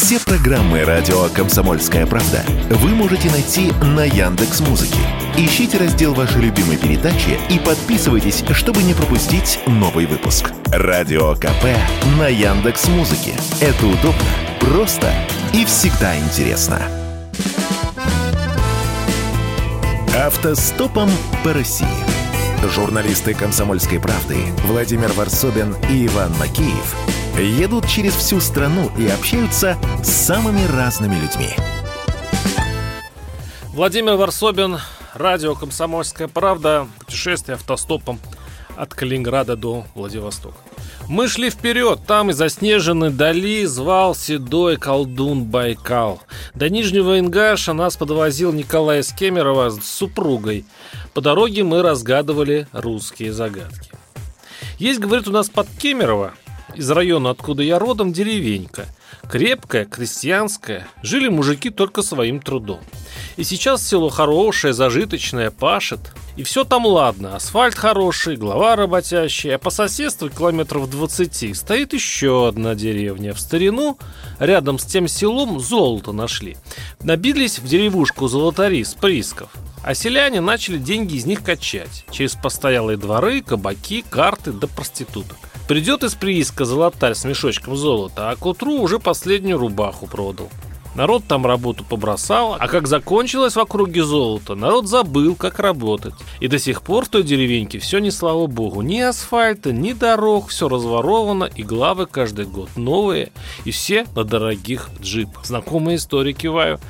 Все программы радио Комсомольская правда вы можете найти на Яндекс Музыке. Ищите раздел вашей любимой передачи и подписывайтесь, чтобы не пропустить новый выпуск. Радио КП на Яндекс Музыке. Это удобно, просто и всегда интересно. Автостопом по России. Журналисты «Комсомольской правды» Владимир Варсобин и Иван Макеев едут через всю страну и общаются с самыми разными людьми. Владимир Варсобин, радио «Комсомольская правда», путешествие автостопом от Калининграда до Владивостока. Мы шли вперед, там из заснеженной дали звал седой колдун Байкал. До Нижнего Ингаша нас подвозил Николай Скемерова с супругой. По дороге мы разгадывали русские загадки. Есть, говорит, у нас под Кемерово, из района, откуда я родом, деревенька. Крепкая, крестьянская. Жили мужики только своим трудом. И сейчас село хорошее, зажиточное, пашет. И все там ладно. Асфальт хороший, глава работящая. А по соседству километров 20 стоит еще одна деревня. В старину рядом с тем селом золото нашли. Набились в деревушку золотари с приисков. А селяне начали деньги из них качать. Через постоялые дворы, кабаки, карты да проституток. Придет из прииска золотарь с мешочком золота, а к утру уже последнюю рубаху продал. Народ там работу побросал, а как закончилось в округе золото, народ забыл, как работать. И до сих пор в той деревеньке все не слава богу. Ни асфальта, ни дорог, все разворовано, и главы каждый год новые, и все на дорогих джипах. Знакомые истории киваю.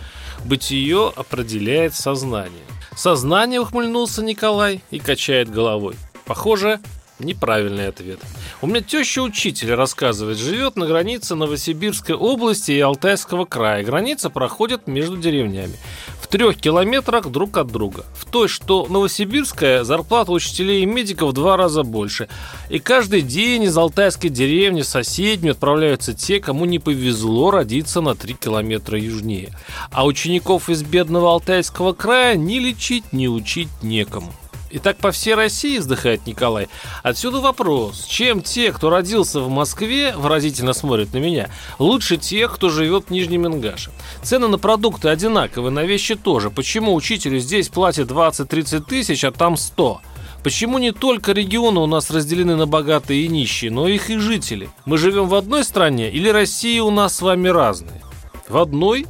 Бытие определяет сознание. Сознание ухмыльнулся Николай и качает головой. Похоже, Неправильный ответ. У меня теща учитель рассказывает, живет на границе Новосибирской области и Алтайского края. Граница проходит между деревнями. В трех километрах друг от друга. В той, что Новосибирская, зарплата учителей и медиков в два раза больше. И каждый день из Алтайской деревни соседнюю отправляются те, кому не повезло родиться на три километра южнее. А учеников из бедного Алтайского края ни лечить, ни учить некому. И так по всей России вздыхает Николай. Отсюда вопрос, чем те, кто родился в Москве, выразительно смотрят на меня, лучше тех, кто живет в Нижнем Ингаше? Цены на продукты одинаковые, на вещи тоже. Почему учителю здесь платят 20-30 тысяч, а там 100? Почему не только регионы у нас разделены на богатые и нищие, но их и жители? Мы живем в одной стране или Россия у нас с вами разные? В одной?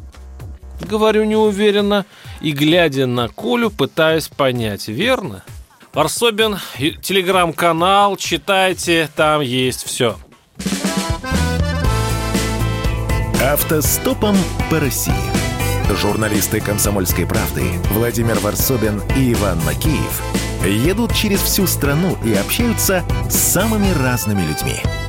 Говорю неуверенно и, глядя на Колю, пытаюсь понять, верно? Варсобин, телеграм-канал, читайте, там есть все. Автостопом по России. Журналисты «Комсомольской правды» Владимир Варсобин и Иван Макеев едут через всю страну и общаются с самыми разными людьми –